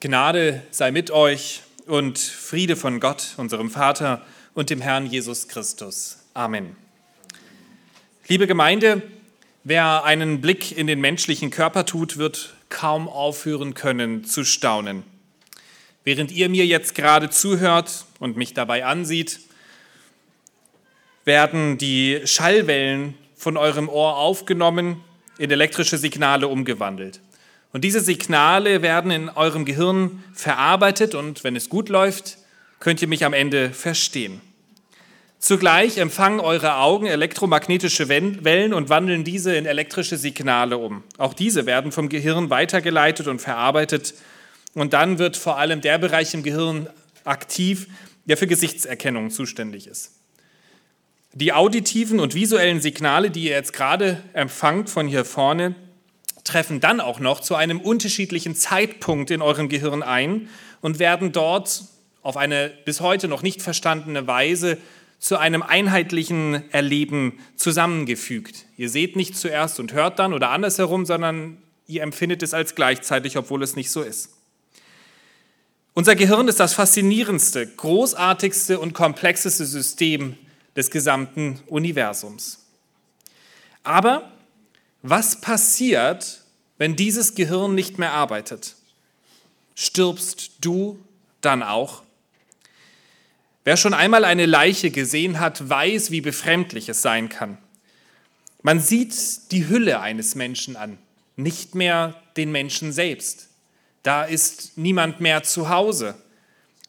Gnade sei mit euch und Friede von Gott, unserem Vater und dem Herrn Jesus Christus. Amen. Liebe Gemeinde, wer einen Blick in den menschlichen Körper tut, wird kaum aufhören können zu staunen. Während ihr mir jetzt gerade zuhört und mich dabei ansieht, werden die Schallwellen von eurem Ohr aufgenommen, in elektrische Signale umgewandelt. Und diese Signale werden in eurem Gehirn verarbeitet und wenn es gut läuft, könnt ihr mich am Ende verstehen. Zugleich empfangen eure Augen elektromagnetische Wellen und wandeln diese in elektrische Signale um. Auch diese werden vom Gehirn weitergeleitet und verarbeitet. Und dann wird vor allem der Bereich im Gehirn aktiv, der für Gesichtserkennung zuständig ist. Die auditiven und visuellen Signale, die ihr jetzt gerade empfangt von hier vorne, treffen dann auch noch zu einem unterschiedlichen Zeitpunkt in eurem Gehirn ein und werden dort auf eine bis heute noch nicht verstandene Weise zu einem einheitlichen Erleben zusammengefügt. Ihr seht nicht zuerst und hört dann oder andersherum, sondern ihr empfindet es als gleichzeitig, obwohl es nicht so ist. Unser Gehirn ist das faszinierendste, großartigste und komplexeste System des gesamten Universums. Aber was passiert, wenn dieses Gehirn nicht mehr arbeitet? Stirbst du dann auch? Wer schon einmal eine Leiche gesehen hat, weiß, wie befremdlich es sein kann. Man sieht die Hülle eines Menschen an, nicht mehr den Menschen selbst. Da ist niemand mehr zu Hause.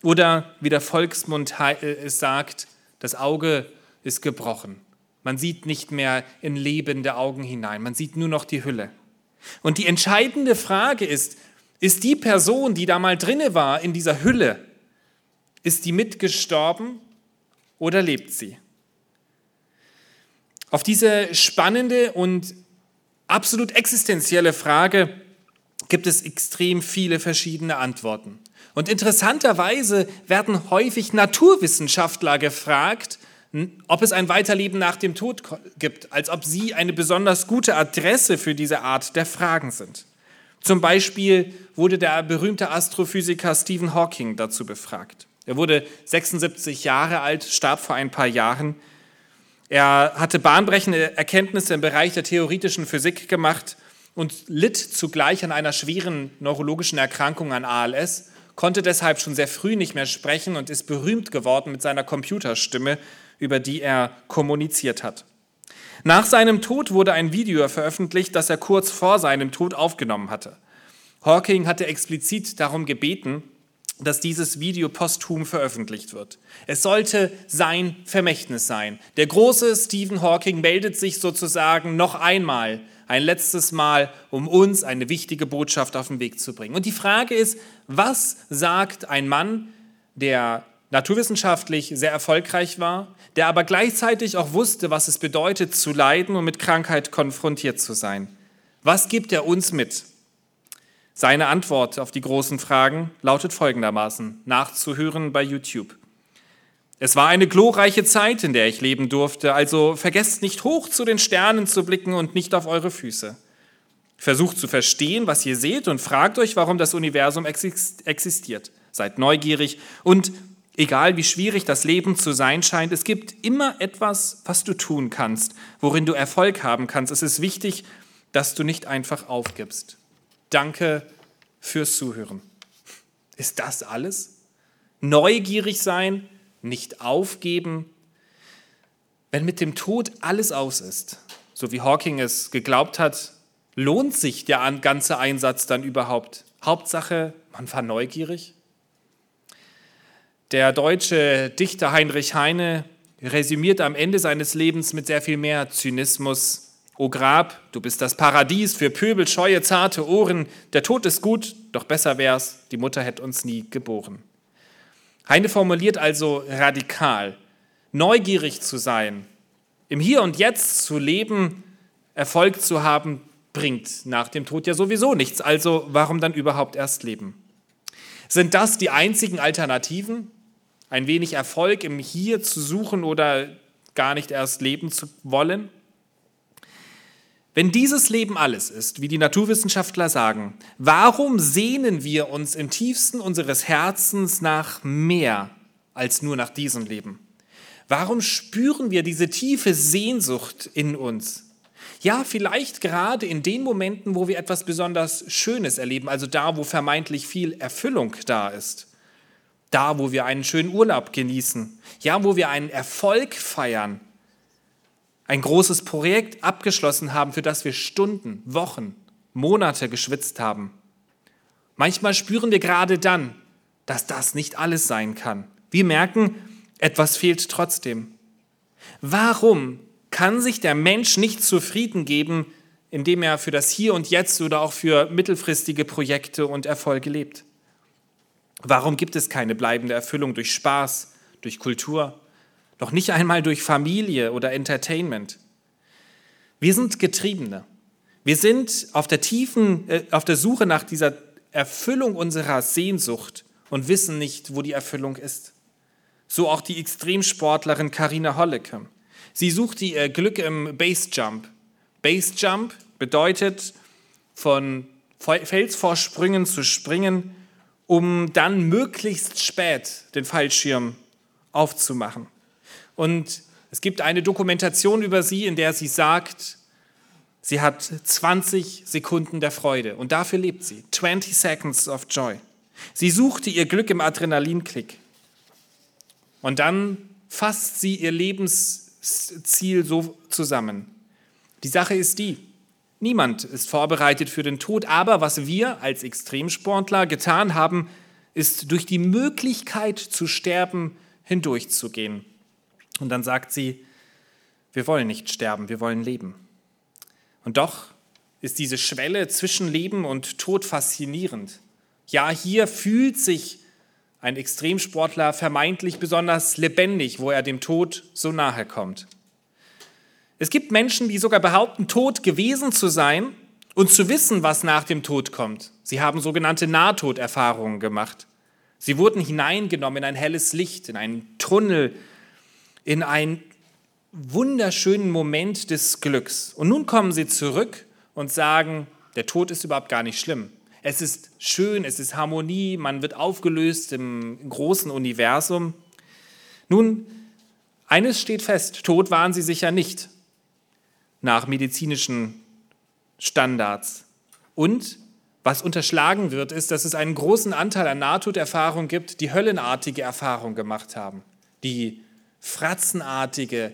Oder wie der Volksmund es sagt, das Auge ist gebrochen. Man sieht nicht mehr in lebende Augen hinein, man sieht nur noch die Hülle. Und die entscheidende Frage ist, ist die Person, die da mal drinne war in dieser Hülle, ist die mitgestorben oder lebt sie? Auf diese spannende und absolut existenzielle Frage gibt es extrem viele verschiedene Antworten. Und interessanterweise werden häufig Naturwissenschaftler gefragt, ob es ein Weiterleben nach dem Tod gibt, als ob sie eine besonders gute Adresse für diese Art der Fragen sind. Zum Beispiel wurde der berühmte Astrophysiker Stephen Hawking dazu befragt. Er wurde 76 Jahre alt, starb vor ein paar Jahren. Er hatte bahnbrechende Erkenntnisse im Bereich der theoretischen Physik gemacht und litt zugleich an einer schweren neurologischen Erkrankung an ALS, konnte deshalb schon sehr früh nicht mehr sprechen und ist berühmt geworden mit seiner Computerstimme, über die er kommuniziert hat. Nach seinem Tod wurde ein Video veröffentlicht, das er kurz vor seinem Tod aufgenommen hatte. Hawking hatte explizit darum gebeten, dass dieses Video posthum veröffentlicht wird. Es sollte sein Vermächtnis sein. Der große Stephen Hawking meldet sich sozusagen noch einmal, ein letztes Mal, um uns eine wichtige Botschaft auf den Weg zu bringen. Und die Frage ist, was sagt ein Mann, der naturwissenschaftlich sehr erfolgreich war, der aber gleichzeitig auch wusste, was es bedeutet zu leiden und mit Krankheit konfrontiert zu sein. Was gibt er uns mit? Seine Antwort auf die großen Fragen lautet folgendermaßen, nachzuhören bei YouTube. Es war eine glorreiche Zeit, in der ich leben durfte, also vergesst nicht hoch zu den Sternen zu blicken und nicht auf eure Füße. Versucht zu verstehen, was ihr seht und fragt euch, warum das Universum existiert. Seid neugierig und Egal wie schwierig das Leben zu sein scheint, es gibt immer etwas, was du tun kannst, worin du Erfolg haben kannst. Es ist wichtig, dass du nicht einfach aufgibst. Danke fürs Zuhören. Ist das alles? Neugierig sein, nicht aufgeben. Wenn mit dem Tod alles aus ist, so wie Hawking es geglaubt hat, lohnt sich der ganze Einsatz dann überhaupt? Hauptsache, man war neugierig. Der deutsche Dichter Heinrich Heine resümiert am Ende seines Lebens mit sehr viel mehr Zynismus. O Grab, du bist das Paradies für Pöbel, scheue, zarte Ohren. Der Tod ist gut, doch besser wär's, die Mutter hätte uns nie geboren. Heine formuliert also radikal, neugierig zu sein, im Hier und Jetzt zu leben, Erfolg zu haben, bringt nach dem Tod ja sowieso nichts. Also warum dann überhaupt erst leben? Sind das die einzigen Alternativen? Ein wenig Erfolg im Hier zu suchen oder gar nicht erst leben zu wollen? Wenn dieses Leben alles ist, wie die Naturwissenschaftler sagen, warum sehnen wir uns im tiefsten unseres Herzens nach mehr als nur nach diesem Leben? Warum spüren wir diese tiefe Sehnsucht in uns? Ja, vielleicht gerade in den Momenten, wo wir etwas besonders Schönes erleben, also da, wo vermeintlich viel Erfüllung da ist. Da, wo wir einen schönen Urlaub genießen. Ja, wo wir einen Erfolg feiern ein großes Projekt abgeschlossen haben, für das wir Stunden, Wochen, Monate geschwitzt haben. Manchmal spüren wir gerade dann, dass das nicht alles sein kann. Wir merken, etwas fehlt trotzdem. Warum kann sich der Mensch nicht zufrieden geben, indem er für das Hier und Jetzt oder auch für mittelfristige Projekte und Erfolge lebt? Warum gibt es keine bleibende Erfüllung durch Spaß, durch Kultur, noch nicht einmal durch Familie oder Entertainment. Wir sind Getriebene. Wir sind auf der tiefen, äh, auf der Suche nach dieser Erfüllung unserer Sehnsucht und wissen nicht, wo die Erfüllung ist. So auch die Extremsportlerin Karina Hollecke. Sie sucht ihr Glück im Basejump. Basejump bedeutet, von Felsvorsprüngen zu springen, um dann möglichst spät den Fallschirm aufzumachen. Und es gibt eine Dokumentation über sie, in der sie sagt, sie hat 20 Sekunden der Freude und dafür lebt sie. 20 Seconds of Joy. Sie suchte ihr Glück im Adrenalinklick. Und dann fasst sie ihr Lebensziel so zusammen. Die Sache ist die, niemand ist vorbereitet für den Tod, aber was wir als Extremsportler getan haben, ist durch die Möglichkeit zu sterben hindurchzugehen. Und dann sagt sie, wir wollen nicht sterben, wir wollen leben. Und doch ist diese Schwelle zwischen Leben und Tod faszinierend. Ja, hier fühlt sich ein Extremsportler vermeintlich besonders lebendig, wo er dem Tod so nahe kommt. Es gibt Menschen, die sogar behaupten, tot gewesen zu sein und zu wissen, was nach dem Tod kommt. Sie haben sogenannte Nahtoderfahrungen gemacht. Sie wurden hineingenommen in ein helles Licht, in einen Tunnel, in einen wunderschönen Moment des Glücks. Und nun kommen sie zurück und sagen, der Tod ist überhaupt gar nicht schlimm. Es ist schön, es ist Harmonie, man wird aufgelöst im großen Universum. Nun, eines steht fest, tot waren sie sicher nicht nach medizinischen Standards. Und was unterschlagen wird, ist, dass es einen großen Anteil an Nahtoderfahrungen gibt, die höllenartige Erfahrungen gemacht haben, die fratzenartige,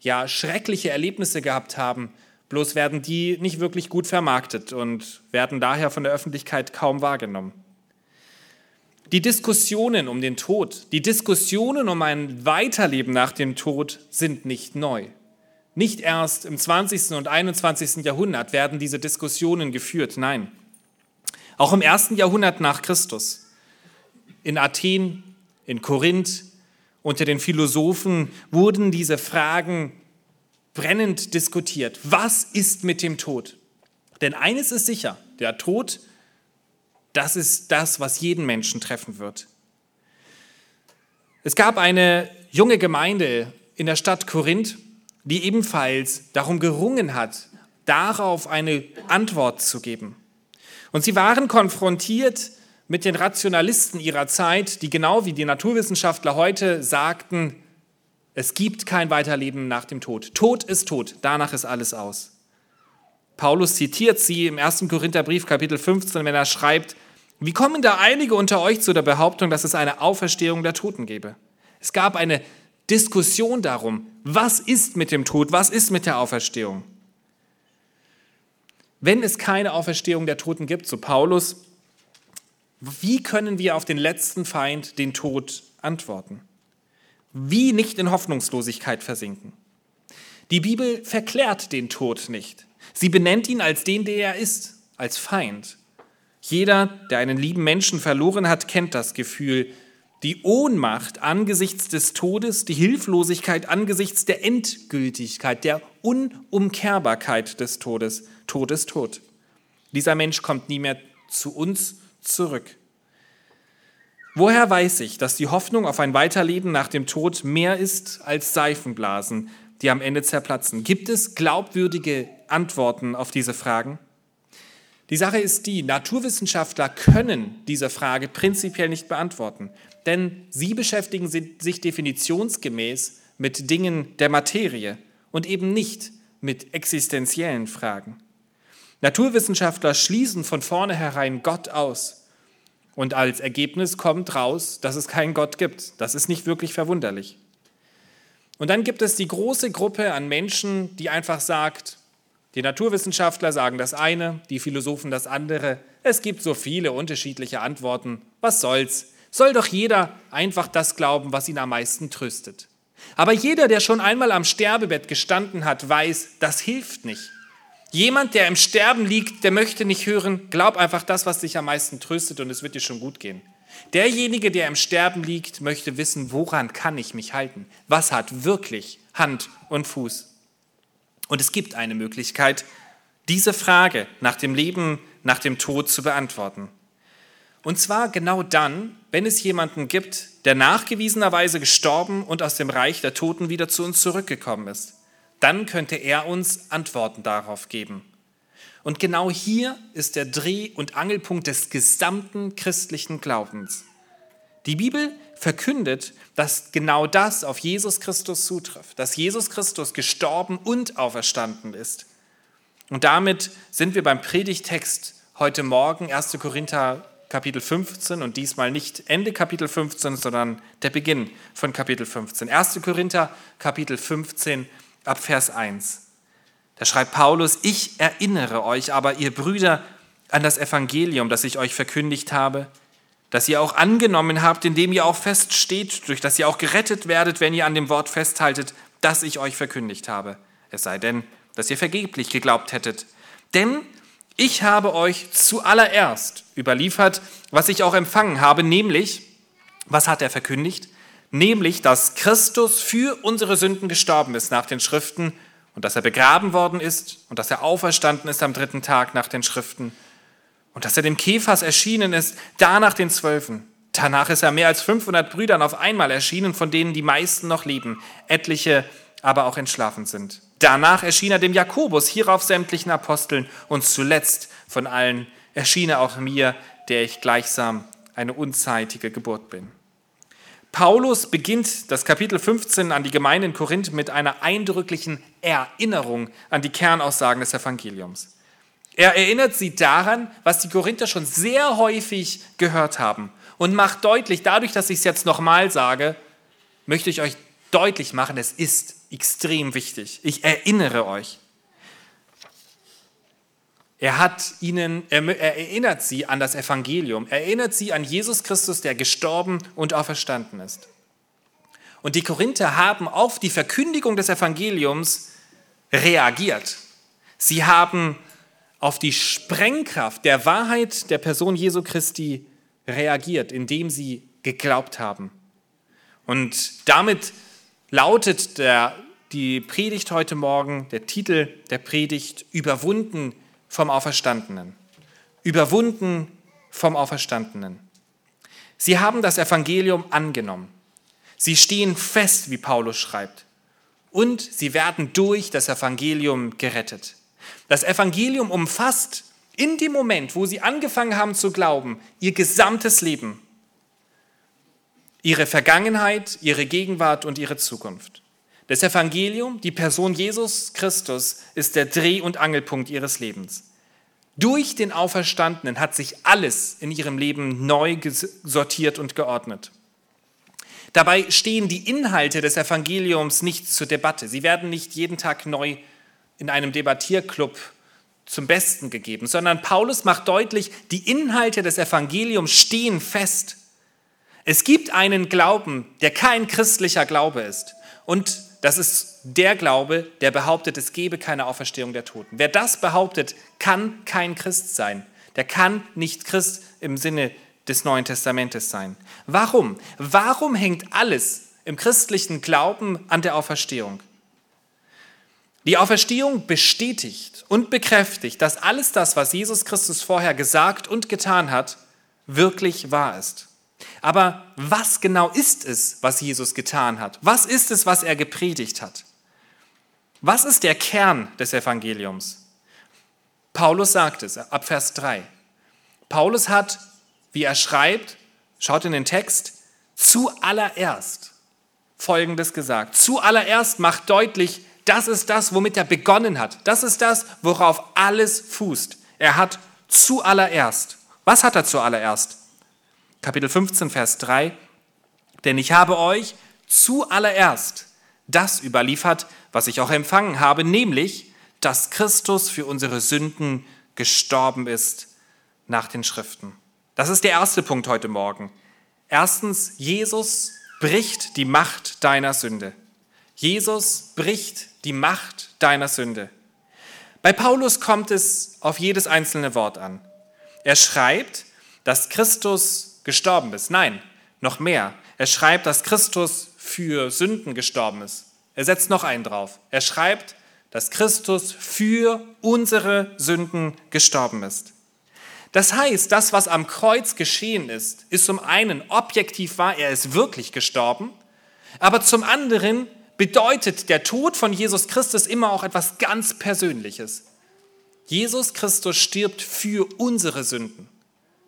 ja schreckliche Erlebnisse gehabt haben, bloß werden die nicht wirklich gut vermarktet und werden daher von der Öffentlichkeit kaum wahrgenommen. Die Diskussionen um den Tod, die Diskussionen um ein Weiterleben nach dem Tod sind nicht neu. Nicht erst im 20. und 21. Jahrhundert werden diese Diskussionen geführt, nein. Auch im ersten Jahrhundert nach Christus, in Athen, in Korinth, unter den Philosophen wurden diese Fragen brennend diskutiert. Was ist mit dem Tod? Denn eines ist sicher, der Tod, das ist das, was jeden Menschen treffen wird. Es gab eine junge Gemeinde in der Stadt Korinth, die ebenfalls darum gerungen hat, darauf eine Antwort zu geben. Und sie waren konfrontiert mit den Rationalisten ihrer Zeit, die genau wie die Naturwissenschaftler heute sagten, es gibt kein Weiterleben nach dem Tod. Tod ist Tod, danach ist alles aus. Paulus zitiert sie im 1. Korintherbrief Kapitel 15, wenn er schreibt, wie kommen da einige unter euch zu der Behauptung, dass es eine Auferstehung der Toten gäbe? Es gab eine Diskussion darum, was ist mit dem Tod, was ist mit der Auferstehung. Wenn es keine Auferstehung der Toten gibt, so Paulus, wie können wir auf den letzten Feind, den Tod, antworten? Wie nicht in Hoffnungslosigkeit versinken? Die Bibel verklärt den Tod nicht. Sie benennt ihn als den, der er ist, als Feind. Jeder, der einen lieben Menschen verloren hat, kennt das Gefühl, die Ohnmacht angesichts des Todes, die Hilflosigkeit angesichts der Endgültigkeit, der Unumkehrbarkeit des Todes. Tod ist tot. Dieser Mensch kommt nie mehr zu uns zurück. Woher weiß ich, dass die Hoffnung auf ein Weiterleben nach dem Tod mehr ist als Seifenblasen, die am Ende zerplatzen. Gibt es glaubwürdige Antworten auf diese Fragen? Die Sache ist die, Naturwissenschaftler können diese Frage prinzipiell nicht beantworten, denn sie beschäftigen sich definitionsgemäß mit Dingen der Materie und eben nicht mit existenziellen Fragen. Naturwissenschaftler schließen von vornherein Gott aus und als Ergebnis kommt raus, dass es keinen Gott gibt. Das ist nicht wirklich verwunderlich. Und dann gibt es die große Gruppe an Menschen, die einfach sagt, die Naturwissenschaftler sagen das eine, die Philosophen das andere. Es gibt so viele unterschiedliche Antworten. Was soll's? Soll doch jeder einfach das glauben, was ihn am meisten tröstet. Aber jeder, der schon einmal am Sterbebett gestanden hat, weiß, das hilft nicht. Jemand, der im Sterben liegt, der möchte nicht hören, glaub einfach das, was dich am meisten tröstet und es wird dir schon gut gehen. Derjenige, der im Sterben liegt, möchte wissen, woran kann ich mich halten? Was hat wirklich Hand und Fuß? Und es gibt eine Möglichkeit, diese Frage nach dem Leben, nach dem Tod zu beantworten. Und zwar genau dann, wenn es jemanden gibt, der nachgewiesenerweise gestorben und aus dem Reich der Toten wieder zu uns zurückgekommen ist. Dann könnte er uns Antworten darauf geben. Und genau hier ist der Dreh- und Angelpunkt des gesamten christlichen Glaubens. Die Bibel verkündet, dass genau das auf Jesus Christus zutrifft, dass Jesus Christus gestorben und auferstanden ist. Und damit sind wir beim Predigtext heute Morgen, 1. Korinther Kapitel 15 und diesmal nicht Ende Kapitel 15, sondern der Beginn von Kapitel 15. 1. Korinther Kapitel 15 ab Vers 1. Da schreibt Paulus, ich erinnere euch aber, ihr Brüder, an das Evangelium, das ich euch verkündigt habe, das ihr auch angenommen habt, indem ihr auch feststeht, durch das ihr auch gerettet werdet, wenn ihr an dem Wort festhaltet, das ich euch verkündigt habe. Es sei denn, dass ihr vergeblich geglaubt hättet. Denn ich habe euch zuallererst überliefert, was ich auch empfangen habe, nämlich, was hat er verkündigt? Nämlich, dass Christus für unsere Sünden gestorben ist nach den Schriften und dass er begraben worden ist und dass er auferstanden ist am dritten Tag nach den Schriften und dass er dem Kephas erschienen ist, danach den Zwölfen. Danach ist er mehr als 500 Brüdern auf einmal erschienen, von denen die meisten noch leben, etliche aber auch entschlafen sind. Danach erschien er dem Jakobus, hierauf sämtlichen Aposteln und zuletzt von allen erschien er auch mir, der ich gleichsam eine unzeitige Geburt bin. Paulus beginnt das Kapitel 15 an die Gemeinde in Korinth mit einer eindrücklichen Erinnerung an die Kernaussagen des Evangeliums. Er erinnert sie daran, was die Korinther schon sehr häufig gehört haben und macht deutlich, dadurch, dass ich es jetzt nochmal sage, möchte ich euch deutlich machen, es ist extrem wichtig. Ich erinnere euch. Er hat ihnen, er, er erinnert sie an das Evangelium, er erinnert sie an Jesus Christus, der gestorben und auferstanden ist. Und die Korinther haben auf die Verkündigung des Evangeliums reagiert. Sie haben auf die Sprengkraft der Wahrheit der Person Jesu Christi reagiert, indem sie geglaubt haben. Und damit lautet der, die Predigt heute Morgen, der Titel der Predigt, Überwunden vom Auferstandenen. Überwunden vom Auferstandenen. Sie haben das Evangelium angenommen. Sie stehen fest, wie Paulus schreibt. Und sie werden durch das Evangelium gerettet. Das Evangelium umfasst in dem Moment, wo sie angefangen haben zu glauben, ihr gesamtes Leben, ihre Vergangenheit, ihre Gegenwart und ihre Zukunft. Das Evangelium, die Person Jesus Christus, ist der Dreh- und Angelpunkt ihres Lebens. Durch den Auferstandenen hat sich alles in ihrem Leben neu sortiert und geordnet. Dabei stehen die Inhalte des Evangeliums nicht zur Debatte. Sie werden nicht jeden Tag neu in einem Debattierclub zum Besten gegeben, sondern Paulus macht deutlich, die Inhalte des Evangeliums stehen fest. Es gibt einen Glauben, der kein christlicher Glaube ist. Und das ist der Glaube, der behauptet, es gebe keine Auferstehung der Toten. Wer das behauptet, kann kein Christ sein. Der kann nicht Christ im Sinne des Neuen Testamentes sein. Warum? Warum hängt alles im christlichen Glauben an der Auferstehung? Die Auferstehung bestätigt und bekräftigt, dass alles das, was Jesus Christus vorher gesagt und getan hat, wirklich wahr ist. Aber was genau ist es, was Jesus getan hat? Was ist es, was er gepredigt hat? Was ist der Kern des Evangeliums? Paulus sagt es ab Vers 3. Paulus hat, wie er schreibt, schaut in den Text, zuallererst Folgendes gesagt. Zuallererst macht deutlich, das ist das, womit er begonnen hat. Das ist das, worauf alles fußt. Er hat zuallererst. Was hat er zuallererst? Kapitel 15, Vers 3. Denn ich habe euch zuallererst das überliefert, was ich auch empfangen habe, nämlich, dass Christus für unsere Sünden gestorben ist nach den Schriften. Das ist der erste Punkt heute Morgen. Erstens, Jesus bricht die Macht deiner Sünde. Jesus bricht die Macht deiner Sünde. Bei Paulus kommt es auf jedes einzelne Wort an. Er schreibt, dass Christus gestorben ist. Nein, noch mehr. Er schreibt, dass Christus für Sünden gestorben ist. Er setzt noch einen drauf. Er schreibt, dass Christus für unsere Sünden gestorben ist. Das heißt, das, was am Kreuz geschehen ist, ist zum einen objektiv wahr, er ist wirklich gestorben, aber zum anderen bedeutet der Tod von Jesus Christus immer auch etwas ganz Persönliches. Jesus Christus stirbt für unsere Sünden,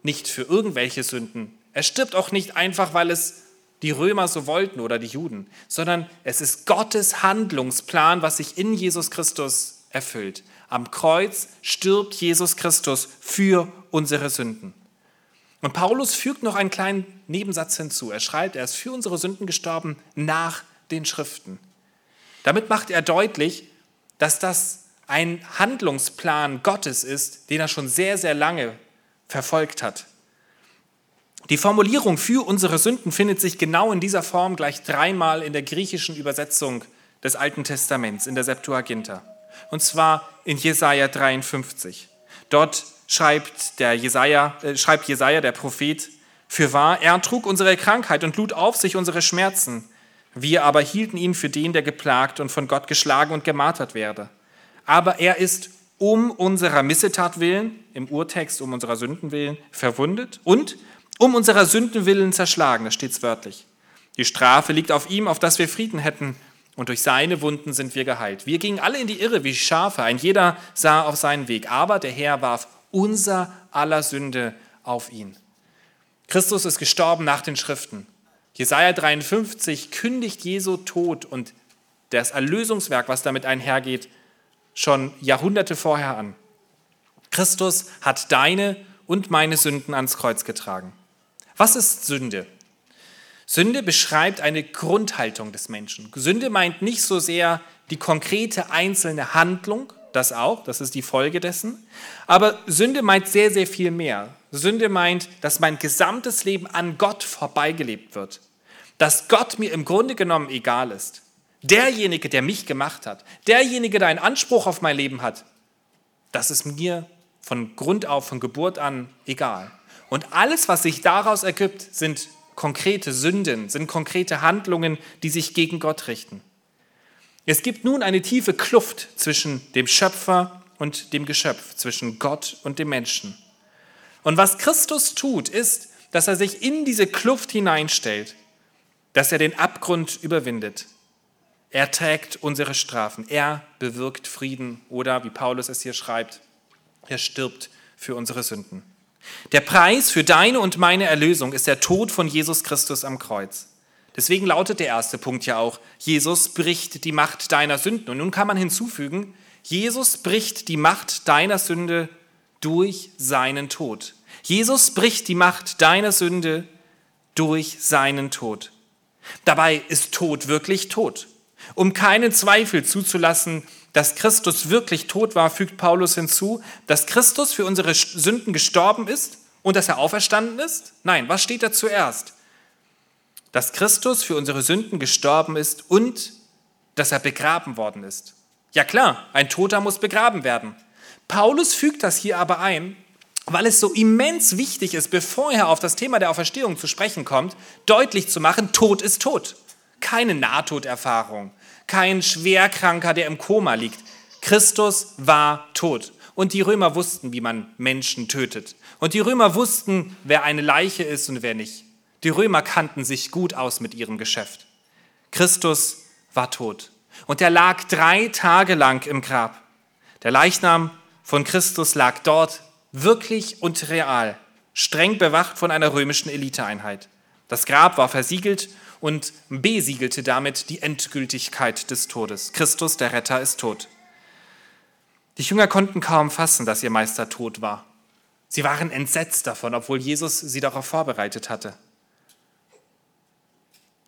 nicht für irgendwelche Sünden. Er stirbt auch nicht einfach, weil es die Römer so wollten oder die Juden, sondern es ist Gottes Handlungsplan, was sich in Jesus Christus erfüllt. Am Kreuz stirbt Jesus Christus für unsere Sünden. Und Paulus fügt noch einen kleinen Nebensatz hinzu. Er schreibt, er ist für unsere Sünden gestorben nach den Schriften. Damit macht er deutlich, dass das ein Handlungsplan Gottes ist, den er schon sehr, sehr lange verfolgt hat. Die Formulierung für unsere Sünden findet sich genau in dieser Form gleich dreimal in der griechischen Übersetzung des Alten Testaments, in der Septuaginta und zwar in Jesaja 53. Dort schreibt, der Jesaja, äh, schreibt Jesaja, der Prophet, für wahr, er trug unsere Krankheit und lud auf sich unsere Schmerzen. Wir aber hielten ihn für den, der geplagt und von Gott geschlagen und gemartert werde. Aber er ist um unserer Missetat willen, im Urtext um unserer Sünden willen, verwundet und um unserer Sünden willen zerschlagen, da steht wörtlich. Die Strafe liegt auf ihm, auf dass wir Frieden hätten, und durch seine Wunden sind wir geheilt. Wir gingen alle in die Irre wie Schafe, ein jeder sah auf seinen Weg, aber der Herr warf unser aller Sünde auf ihn. Christus ist gestorben nach den Schriften. Jesaja 53 kündigt Jesu Tod und das Erlösungswerk, was damit einhergeht, schon Jahrhunderte vorher an. Christus hat deine und meine Sünden ans Kreuz getragen. Was ist Sünde? Sünde beschreibt eine Grundhaltung des Menschen. Sünde meint nicht so sehr die konkrete einzelne Handlung, das auch, das ist die Folge dessen, aber Sünde meint sehr, sehr viel mehr. Sünde meint, dass mein gesamtes Leben an Gott vorbeigelebt wird, dass Gott mir im Grunde genommen egal ist. Derjenige, der mich gemacht hat, derjenige, der einen Anspruch auf mein Leben hat, das ist mir von Grund auf, von Geburt an egal. Und alles, was sich daraus ergibt, sind konkrete Sünden, sind konkrete Handlungen, die sich gegen Gott richten. Es gibt nun eine tiefe Kluft zwischen dem Schöpfer und dem Geschöpf, zwischen Gott und dem Menschen. Und was Christus tut, ist, dass er sich in diese Kluft hineinstellt, dass er den Abgrund überwindet. Er trägt unsere Strafen, er bewirkt Frieden oder, wie Paulus es hier schreibt, er stirbt für unsere Sünden. Der Preis für deine und meine Erlösung ist der Tod von Jesus Christus am Kreuz. Deswegen lautet der erste Punkt ja auch, Jesus bricht die Macht deiner Sünden. Und nun kann man hinzufügen, Jesus bricht die Macht deiner Sünde durch seinen Tod. Jesus bricht die Macht deiner Sünde durch seinen Tod. Dabei ist Tod wirklich Tod. Um keinen Zweifel zuzulassen, dass Christus wirklich tot war, fügt Paulus hinzu, dass Christus für unsere Sünden gestorben ist und dass er auferstanden ist? Nein, was steht da zuerst? Dass Christus für unsere Sünden gestorben ist und dass er begraben worden ist. Ja klar, ein Toter muss begraben werden. Paulus fügt das hier aber ein, weil es so immens wichtig ist, bevor er auf das Thema der Auferstehung zu sprechen kommt, deutlich zu machen, Tod ist tot. Keine Nahtoderfahrung, kein Schwerkranker, der im Koma liegt. Christus war tot. Und die Römer wussten, wie man Menschen tötet. Und die Römer wussten, wer eine Leiche ist und wer nicht. Die Römer kannten sich gut aus mit ihrem Geschäft. Christus war tot. Und er lag drei Tage lang im Grab. Der Leichnam von Christus lag dort wirklich und real, streng bewacht von einer römischen Eliteeinheit. Das Grab war versiegelt und besiegelte damit die Endgültigkeit des Todes. Christus, der Retter, ist tot. Die Jünger konnten kaum fassen, dass ihr Meister tot war. Sie waren entsetzt davon, obwohl Jesus sie darauf vorbereitet hatte.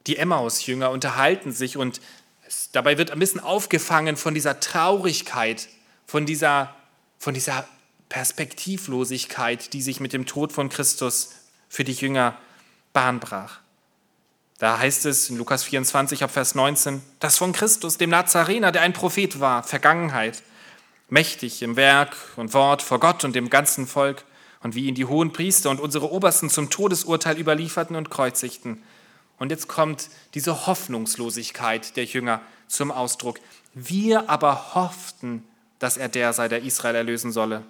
Die Emmaus-Jünger unterhalten sich und dabei wird ein bisschen aufgefangen von dieser Traurigkeit, von dieser, von dieser Perspektivlosigkeit, die sich mit dem Tod von Christus für die Jünger Bahn brach. Da heißt es in Lukas 24 ab Vers 19, dass von Christus, dem Nazarener, der ein Prophet war, Vergangenheit, mächtig im Werk und Wort vor Gott und dem ganzen Volk, und wie ihn die hohen Priester und unsere Obersten zum Todesurteil überlieferten und kreuzigten. Und jetzt kommt diese Hoffnungslosigkeit der Jünger zum Ausdruck. Wir aber hofften, dass er der sei, der Israel erlösen solle.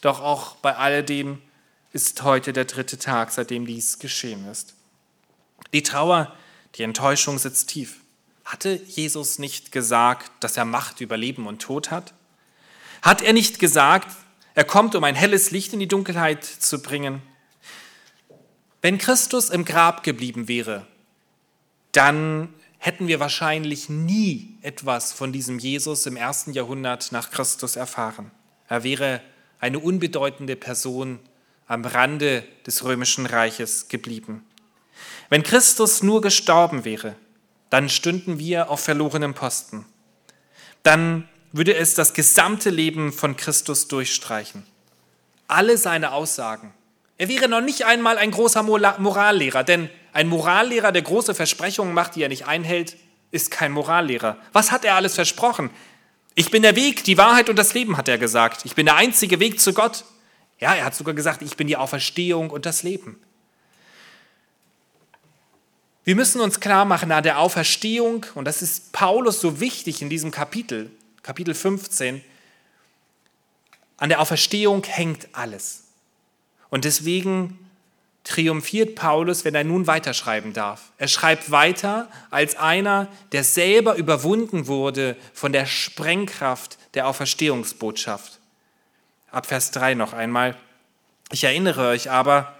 Doch auch bei alledem ist heute der dritte Tag, seitdem dies geschehen ist. Die Trauer, die Enttäuschung sitzt tief. Hatte Jesus nicht gesagt, dass er Macht über Leben und Tod hat? Hat er nicht gesagt, er kommt, um ein helles Licht in die Dunkelheit zu bringen? Wenn Christus im Grab geblieben wäre, dann hätten wir wahrscheinlich nie etwas von diesem Jesus im ersten Jahrhundert nach Christus erfahren. Er wäre eine unbedeutende Person am Rande des römischen Reiches geblieben. Wenn Christus nur gestorben wäre, dann stünden wir auf verlorenem Posten. Dann würde es das gesamte Leben von Christus durchstreichen. Alle seine Aussagen. Er wäre noch nicht einmal ein großer Morallehrer, denn ein Morallehrer, der große Versprechungen macht, die er nicht einhält, ist kein Morallehrer. Was hat er alles versprochen? Ich bin der Weg, die Wahrheit und das Leben, hat er gesagt. Ich bin der einzige Weg zu Gott. Ja, er hat sogar gesagt, ich bin die Auferstehung und das Leben. Wir müssen uns klar machen, an der Auferstehung, und das ist Paulus so wichtig in diesem Kapitel, Kapitel 15, an der Auferstehung hängt alles. Und deswegen triumphiert Paulus, wenn er nun weiterschreiben darf. Er schreibt weiter als einer, der selber überwunden wurde von der Sprengkraft der Auferstehungsbotschaft. Ab Vers 3 noch einmal. Ich erinnere euch aber,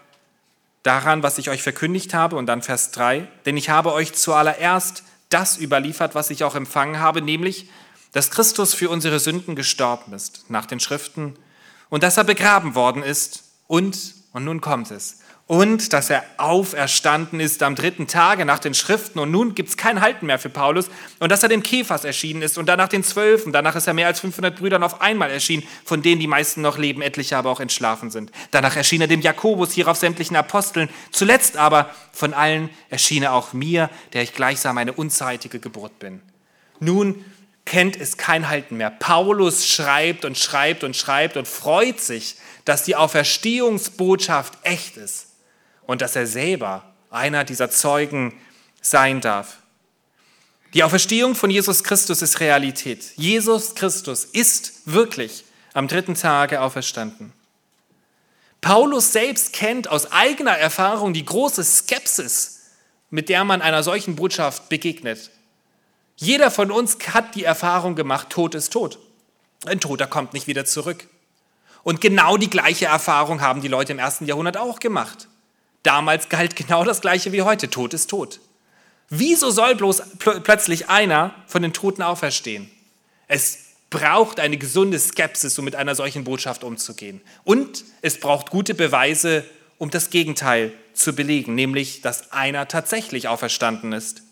daran, was ich euch verkündigt habe, und dann Vers 3, denn ich habe euch zuallererst das überliefert, was ich auch empfangen habe, nämlich, dass Christus für unsere Sünden gestorben ist, nach den Schriften, und dass er begraben worden ist, und, und nun kommt es, und dass er auferstanden ist am dritten Tage nach den Schriften und nun gibt es kein Halten mehr für Paulus und dass er dem Käfers erschienen ist und danach den Zwölfen, danach ist er mehr als 500 Brüdern auf einmal erschienen, von denen die meisten noch leben, etliche aber auch entschlafen sind. Danach erschien er dem Jakobus, hierauf sämtlichen Aposteln, zuletzt aber von allen erschien er auch mir, der ich gleichsam eine unzeitige Geburt bin. Nun kennt es kein Halten mehr. Paulus schreibt und schreibt und schreibt und freut sich, dass die Auferstehungsbotschaft echt ist und dass er selber einer dieser Zeugen sein darf. Die Auferstehung von Jesus Christus ist Realität. Jesus Christus ist wirklich am dritten Tage auferstanden. Paulus selbst kennt aus eigener Erfahrung die große Skepsis, mit der man einer solchen Botschaft begegnet. Jeder von uns hat die Erfahrung gemacht, Tod ist tot. Ein Toter kommt nicht wieder zurück. Und genau die gleiche Erfahrung haben die Leute im ersten Jahrhundert auch gemacht. Damals galt genau das Gleiche wie heute. Tod ist tot. Wieso soll bloß pl plötzlich einer von den Toten auferstehen? Es braucht eine gesunde Skepsis, um mit einer solchen Botschaft umzugehen. Und es braucht gute Beweise, um das Gegenteil zu belegen, nämlich, dass einer tatsächlich auferstanden ist.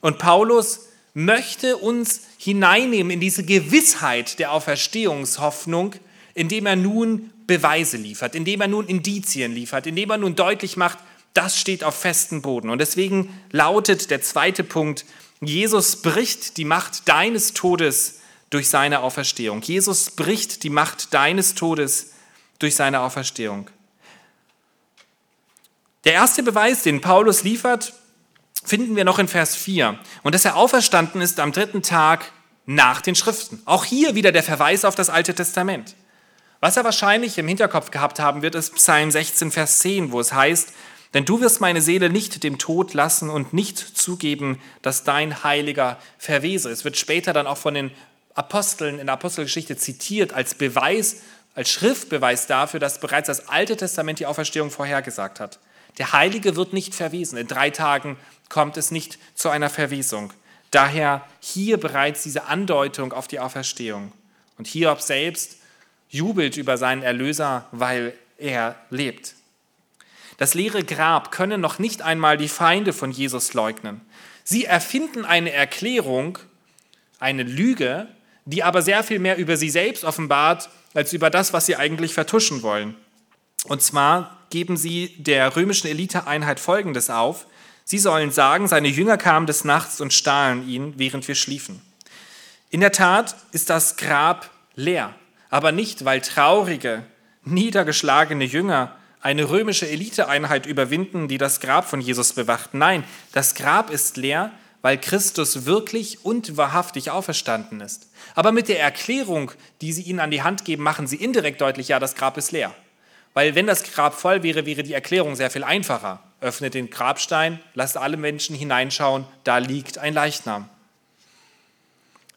Und Paulus möchte uns hineinnehmen in diese Gewissheit der Auferstehungshoffnung, indem er nun Beweise liefert, indem er nun Indizien liefert, indem er nun deutlich macht, das steht auf festem Boden. Und deswegen lautet der zweite Punkt, Jesus bricht die Macht deines Todes durch seine Auferstehung. Jesus bricht die Macht deines Todes durch seine Auferstehung. Der erste Beweis, den Paulus liefert, finden wir noch in Vers 4. Und dass er auferstanden ist am dritten Tag nach den Schriften. Auch hier wieder der Verweis auf das Alte Testament. Was er wahrscheinlich im Hinterkopf gehabt haben wird, ist Psalm 16, Vers 10, wo es heißt, Denn du wirst meine Seele nicht dem Tod lassen und nicht zugeben, dass dein Heiliger verwese. Es wird später dann auch von den Aposteln in der Apostelgeschichte zitiert als Beweis, als Schriftbeweis dafür, dass bereits das Alte Testament die Auferstehung vorhergesagt hat. Der Heilige wird nicht verwesen. In drei Tagen kommt es nicht zu einer Verwesung. Daher hier bereits diese Andeutung auf die Auferstehung. Und Hiob selbst jubelt über seinen Erlöser, weil er lebt. Das leere Grab können noch nicht einmal die Feinde von Jesus leugnen. Sie erfinden eine Erklärung, eine Lüge, die aber sehr viel mehr über sie selbst offenbart, als über das, was sie eigentlich vertuschen wollen. Und zwar geben sie der römischen Eliteeinheit Folgendes auf. Sie sollen sagen, seine Jünger kamen des Nachts und stahlen ihn, während wir schliefen. In der Tat ist das Grab leer, aber nicht, weil traurige, niedergeschlagene Jünger eine römische Eliteeinheit überwinden, die das Grab von Jesus bewacht. Nein, das Grab ist leer, weil Christus wirklich und wahrhaftig auferstanden ist. Aber mit der Erklärung, die sie ihnen an die Hand geben, machen sie indirekt deutlich, ja, das Grab ist leer. Weil wenn das Grab voll wäre, wäre die Erklärung sehr viel einfacher. Öffnet den Grabstein, lasst alle Menschen hineinschauen, da liegt ein Leichnam.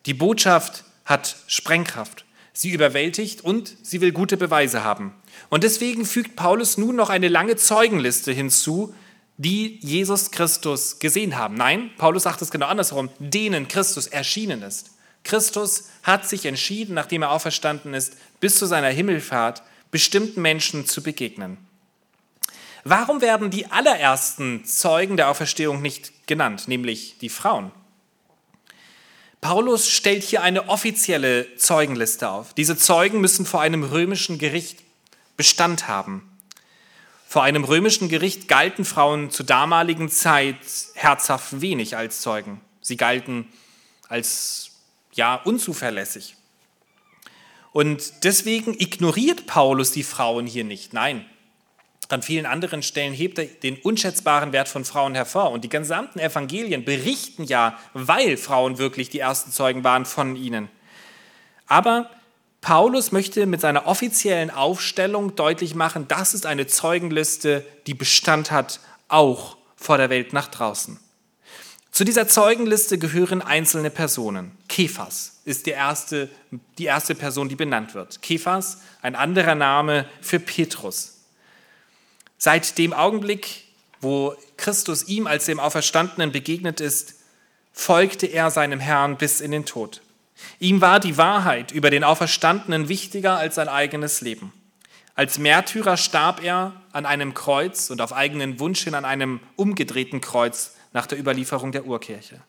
Die Botschaft hat Sprengkraft. Sie überwältigt und sie will gute Beweise haben. Und deswegen fügt Paulus nun noch eine lange Zeugenliste hinzu, die Jesus Christus gesehen haben. Nein, Paulus sagt es genau andersherum, denen Christus erschienen ist. Christus hat sich entschieden, nachdem er auferstanden ist, bis zu seiner Himmelfahrt bestimmten Menschen zu begegnen. Warum werden die allerersten Zeugen der Auferstehung nicht genannt, nämlich die Frauen? Paulus stellt hier eine offizielle Zeugenliste auf. Diese Zeugen müssen vor einem römischen Gericht Bestand haben. Vor einem römischen Gericht galten Frauen zur damaligen Zeit herzhaft wenig als Zeugen. Sie galten als ja unzuverlässig. Und deswegen ignoriert Paulus die Frauen hier nicht. Nein, an vielen anderen Stellen hebt er den unschätzbaren Wert von Frauen hervor. Und die gesamten Evangelien berichten ja, weil Frauen wirklich die ersten Zeugen waren von ihnen. Aber Paulus möchte mit seiner offiziellen Aufstellung deutlich machen, das ist eine Zeugenliste, die Bestand hat, auch vor der Welt nach draußen. Zu dieser Zeugenliste gehören einzelne Personen. Kephas ist die erste, die erste Person, die benannt wird. Kephas, ein anderer Name für Petrus. Seit dem Augenblick, wo Christus ihm als dem Auferstandenen begegnet ist, folgte er seinem Herrn bis in den Tod. Ihm war die Wahrheit über den Auferstandenen wichtiger als sein eigenes Leben. Als Märtyrer starb er an einem Kreuz und auf eigenen Wunsch hin an einem umgedrehten Kreuz nach der Überlieferung der Urkirche.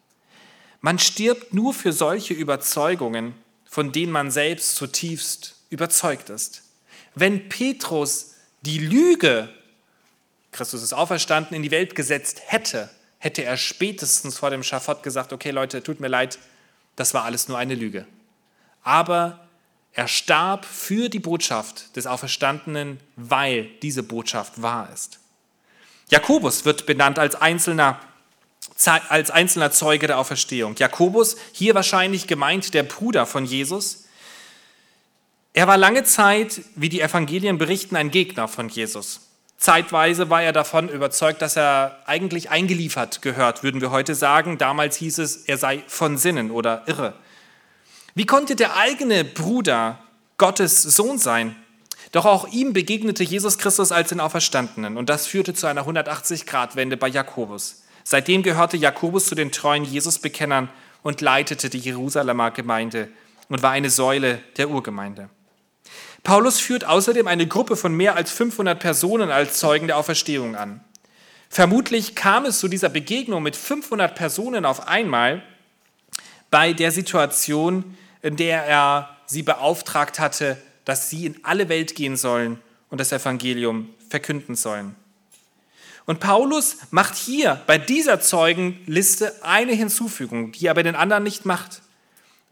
Man stirbt nur für solche Überzeugungen, von denen man selbst zutiefst überzeugt ist. Wenn Petrus die Lüge, Christus ist auferstanden, in die Welt gesetzt hätte, hätte er spätestens vor dem Schafott gesagt, okay Leute, tut mir leid, das war alles nur eine Lüge. Aber er starb für die Botschaft des Auferstandenen, weil diese Botschaft wahr ist. Jakobus wird benannt als einzelner, als einzelner Zeuge der Auferstehung. Jakobus, hier wahrscheinlich gemeint der Bruder von Jesus. Er war lange Zeit, wie die Evangelien berichten, ein Gegner von Jesus. Zeitweise war er davon überzeugt, dass er eigentlich eingeliefert gehört, würden wir heute sagen. Damals hieß es, er sei von Sinnen oder irre. Wie konnte der eigene Bruder Gottes Sohn sein? Doch auch ihm begegnete Jesus Christus als den Auferstandenen und das führte zu einer 180-Grad-Wende bei Jakobus. Seitdem gehörte Jakobus zu den treuen Jesus-Bekennern und leitete die Jerusalemer Gemeinde und war eine Säule der Urgemeinde. Paulus führt außerdem eine Gruppe von mehr als 500 Personen als Zeugen der Auferstehung an. Vermutlich kam es zu dieser Begegnung mit 500 Personen auf einmal bei der Situation, in der er sie beauftragt hatte, dass sie in alle Welt gehen sollen und das Evangelium verkünden sollen. Und Paulus macht hier bei dieser Zeugenliste eine Hinzufügung, die er bei den anderen nicht macht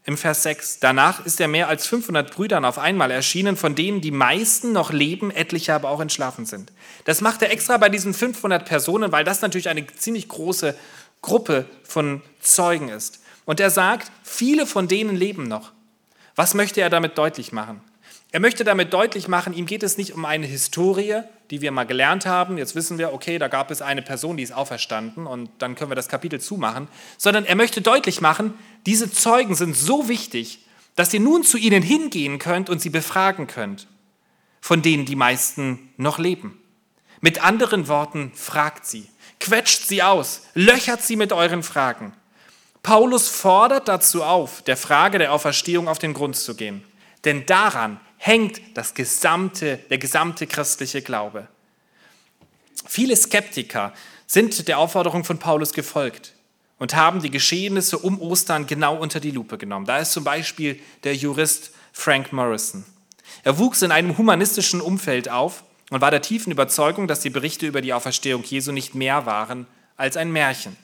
im Vers 6. Danach ist er mehr als 500 Brüdern auf einmal erschienen, von denen die meisten noch leben, etliche aber auch entschlafen sind. Das macht er extra bei diesen 500 Personen, weil das natürlich eine ziemlich große Gruppe von Zeugen ist. Und er sagt, viele von denen leben noch. Was möchte er damit deutlich machen? Er möchte damit deutlich machen, ihm geht es nicht um eine Historie, die wir mal gelernt haben. Jetzt wissen wir, okay, da gab es eine Person, die ist auferstanden und dann können wir das Kapitel zumachen. Sondern er möchte deutlich machen, diese Zeugen sind so wichtig, dass ihr nun zu ihnen hingehen könnt und sie befragen könnt, von denen die meisten noch leben. Mit anderen Worten, fragt sie, quetscht sie aus, löchert sie mit euren Fragen. Paulus fordert dazu auf, der Frage der Auferstehung auf den Grund zu gehen. Denn daran hängt das gesamte, der gesamte christliche Glaube. Viele Skeptiker sind der Aufforderung von Paulus gefolgt und haben die Geschehnisse um Ostern genau unter die Lupe genommen. Da ist zum Beispiel der Jurist Frank Morrison. Er wuchs in einem humanistischen Umfeld auf und war der tiefen Überzeugung, dass die Berichte über die Auferstehung Jesu nicht mehr waren als ein Märchen.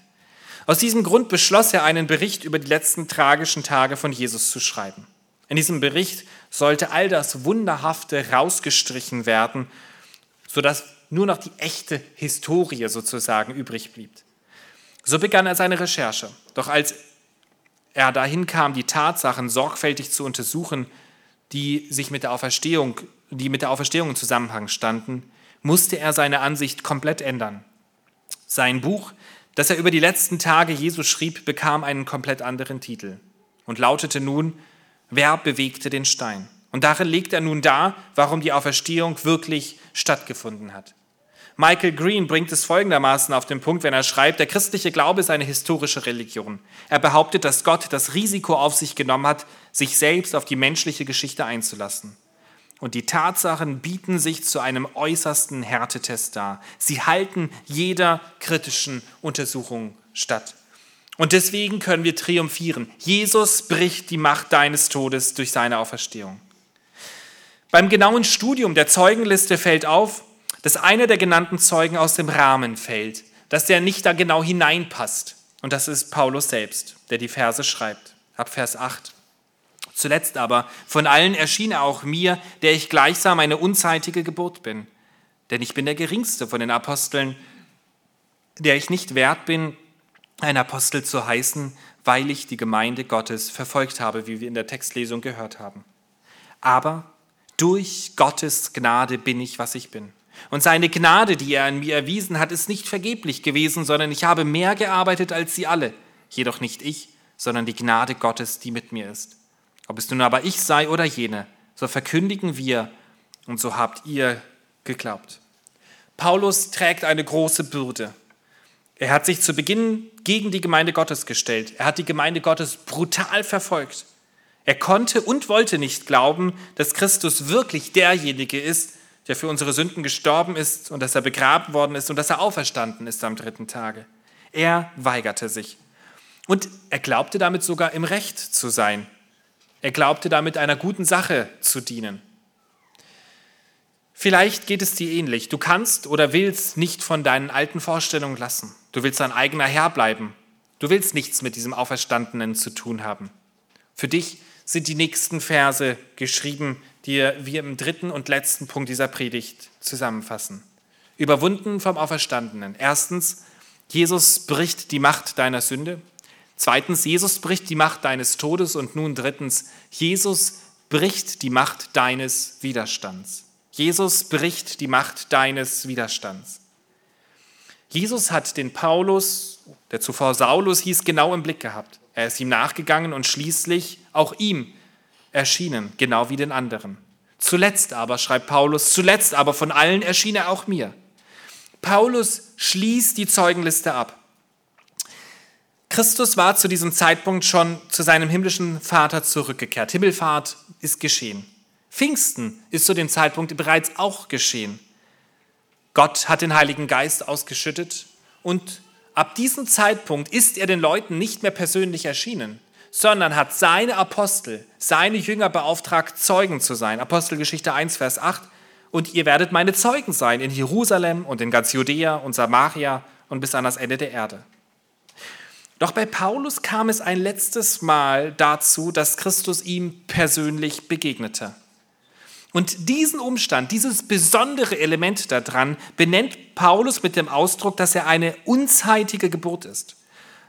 Aus diesem Grund beschloss er, einen Bericht über die letzten tragischen Tage von Jesus zu schreiben. In diesem Bericht sollte all das Wunderhafte rausgestrichen werden, sodass nur noch die echte Historie sozusagen übrig blieb. So begann er seine Recherche. Doch als er dahin kam, die Tatsachen sorgfältig zu untersuchen, die sich mit der Auferstehung, die mit der Auferstehung in Zusammenhang standen, musste er seine Ansicht komplett ändern. Sein Buch, das er über die letzten Tage Jesu schrieb, bekam einen komplett anderen Titel und lautete nun Wer bewegte den Stein? Und darin legt er nun dar, warum die Auferstehung wirklich stattgefunden hat. Michael Green bringt es folgendermaßen auf den Punkt, wenn er schreibt, der christliche Glaube ist eine historische Religion. Er behauptet, dass Gott das Risiko auf sich genommen hat, sich selbst auf die menschliche Geschichte einzulassen. Und die Tatsachen bieten sich zu einem äußersten Härtetest dar. Sie halten jeder kritischen Untersuchung statt. Und deswegen können wir triumphieren. Jesus bricht die Macht deines Todes durch seine Auferstehung. Beim genauen Studium der Zeugenliste fällt auf, dass einer der genannten Zeugen aus dem Rahmen fällt, dass der nicht da genau hineinpasst. Und das ist Paulus selbst, der die Verse schreibt, ab Vers 8. Zuletzt aber, von allen erschien er auch mir, der ich gleichsam eine unzeitige Geburt bin. Denn ich bin der geringste von den Aposteln, der ich nicht wert bin, ein Apostel zu heißen, weil ich die Gemeinde Gottes verfolgt habe, wie wir in der Textlesung gehört haben. Aber durch Gottes Gnade bin ich, was ich bin. Und seine Gnade, die er an mir erwiesen hat, ist nicht vergeblich gewesen, sondern ich habe mehr gearbeitet als sie alle. Jedoch nicht ich, sondern die Gnade Gottes, die mit mir ist. Ob es nun aber ich sei oder jene, so verkündigen wir und so habt ihr geglaubt. Paulus trägt eine große Bürde. Er hat sich zu Beginn gegen die Gemeinde Gottes gestellt. Er hat die Gemeinde Gottes brutal verfolgt. Er konnte und wollte nicht glauben, dass Christus wirklich derjenige ist, der für unsere Sünden gestorben ist und dass er begraben worden ist und dass er auferstanden ist am dritten Tage. Er weigerte sich. Und er glaubte damit sogar im Recht zu sein. Er glaubte damit einer guten Sache zu dienen. Vielleicht geht es dir ähnlich. Du kannst oder willst nicht von deinen alten Vorstellungen lassen. Du willst dein eigener Herr bleiben. Du willst nichts mit diesem Auferstandenen zu tun haben. Für dich sind die nächsten Verse geschrieben, die wir im dritten und letzten Punkt dieser Predigt zusammenfassen. Überwunden vom Auferstandenen. Erstens, Jesus bricht die Macht deiner Sünde. Zweitens, Jesus bricht die Macht deines Todes. Und nun drittens, Jesus bricht die Macht deines Widerstands. Jesus bricht die Macht deines Widerstands. Jesus hat den Paulus, der zuvor Saulus hieß, genau im Blick gehabt. Er ist ihm nachgegangen und schließlich auch ihm erschienen, genau wie den anderen. Zuletzt aber, schreibt Paulus, zuletzt aber von allen erschien er auch mir. Paulus schließt die Zeugenliste ab. Christus war zu diesem Zeitpunkt schon zu seinem himmlischen Vater zurückgekehrt. Himmelfahrt ist geschehen. Pfingsten ist zu dem Zeitpunkt bereits auch geschehen. Gott hat den Heiligen Geist ausgeschüttet und ab diesem Zeitpunkt ist er den Leuten nicht mehr persönlich erschienen, sondern hat seine Apostel, seine Jünger beauftragt, Zeugen zu sein. Apostelgeschichte 1, Vers 8. Und ihr werdet meine Zeugen sein in Jerusalem und in ganz Judäa und Samaria und bis an das Ende der Erde. Doch bei Paulus kam es ein letztes Mal dazu, dass Christus ihm persönlich begegnete. Und diesen Umstand, dieses besondere Element daran, benennt Paulus mit dem Ausdruck, dass er eine unzeitige Geburt ist.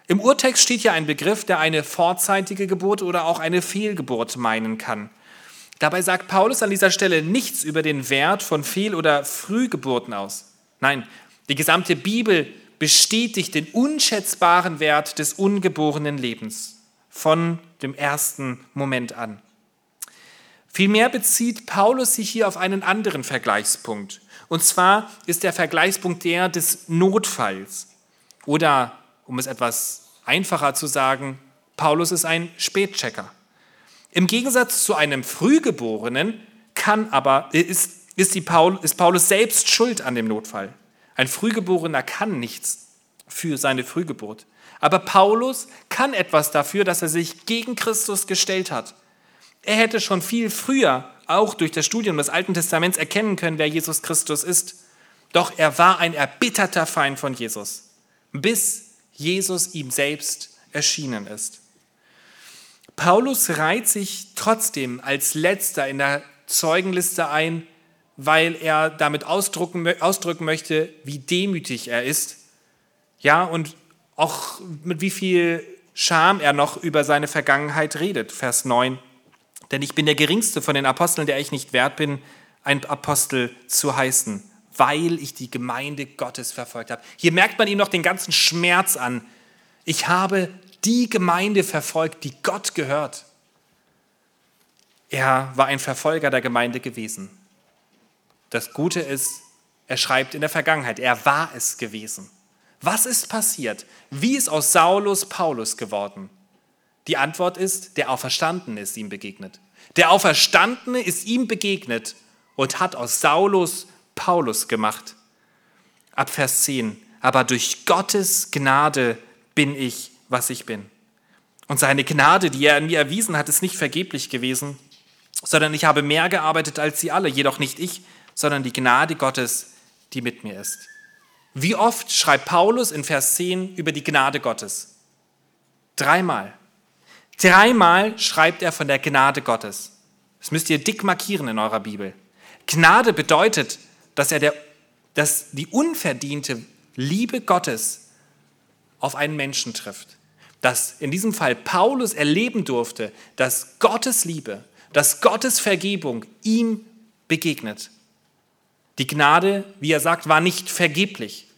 Im Urtext steht ja ein Begriff, der eine vorzeitige Geburt oder auch eine Fehlgeburt meinen kann. Dabei sagt Paulus an dieser Stelle nichts über den Wert von Fehl- oder Frühgeburten aus. Nein, die gesamte Bibel bestätigt den unschätzbaren Wert des ungeborenen Lebens von dem ersten Moment an. Vielmehr bezieht Paulus sich hier auf einen anderen Vergleichspunkt. Und zwar ist der Vergleichspunkt der des Notfalls. Oder, um es etwas einfacher zu sagen, Paulus ist ein Spätchecker. Im Gegensatz zu einem Frühgeborenen kann aber, ist, ist, Paul, ist Paulus selbst schuld an dem Notfall. Ein Frühgeborener kann nichts für seine Frühgeburt. Aber Paulus kann etwas dafür, dass er sich gegen Christus gestellt hat. Er hätte schon viel früher, auch durch das Studium des Alten Testaments, erkennen können, wer Jesus Christus ist. Doch er war ein erbitterter Feind von Jesus, bis Jesus ihm selbst erschienen ist. Paulus reiht sich trotzdem als letzter in der Zeugenliste ein, weil er damit ausdrücken, ausdrücken möchte, wie demütig er ist. Ja, und auch mit wie viel Scham er noch über seine Vergangenheit redet. Vers 9. Denn ich bin der geringste von den Aposteln, der ich nicht wert bin, ein Apostel zu heißen, weil ich die Gemeinde Gottes verfolgt habe. Hier merkt man ihm noch den ganzen Schmerz an. Ich habe die Gemeinde verfolgt, die Gott gehört. Er war ein Verfolger der Gemeinde gewesen. Das Gute ist, er schreibt in der Vergangenheit, er war es gewesen. Was ist passiert? Wie ist aus Saulus Paulus geworden? Die Antwort ist, der Auferstandene ist ihm begegnet. Der Auferstandene ist ihm begegnet und hat aus Saulus Paulus gemacht. Ab Vers 10. Aber durch Gottes Gnade bin ich was ich bin. Und seine Gnade, die er an mir erwiesen hat, ist nicht vergeblich gewesen, sondern ich habe mehr gearbeitet als sie alle, jedoch nicht ich, sondern die Gnade Gottes, die mit mir ist. Wie oft schreibt Paulus in Vers 10 über die Gnade Gottes? Dreimal. Dreimal schreibt er von der Gnade Gottes. Das müsst ihr dick markieren in eurer Bibel. Gnade bedeutet, dass er der, dass die unverdiente Liebe Gottes auf einen Menschen trifft dass in diesem Fall Paulus erleben durfte, dass Gottes Liebe, dass Gottes Vergebung ihm begegnet. Die Gnade, wie er sagt, war nicht vergeblich,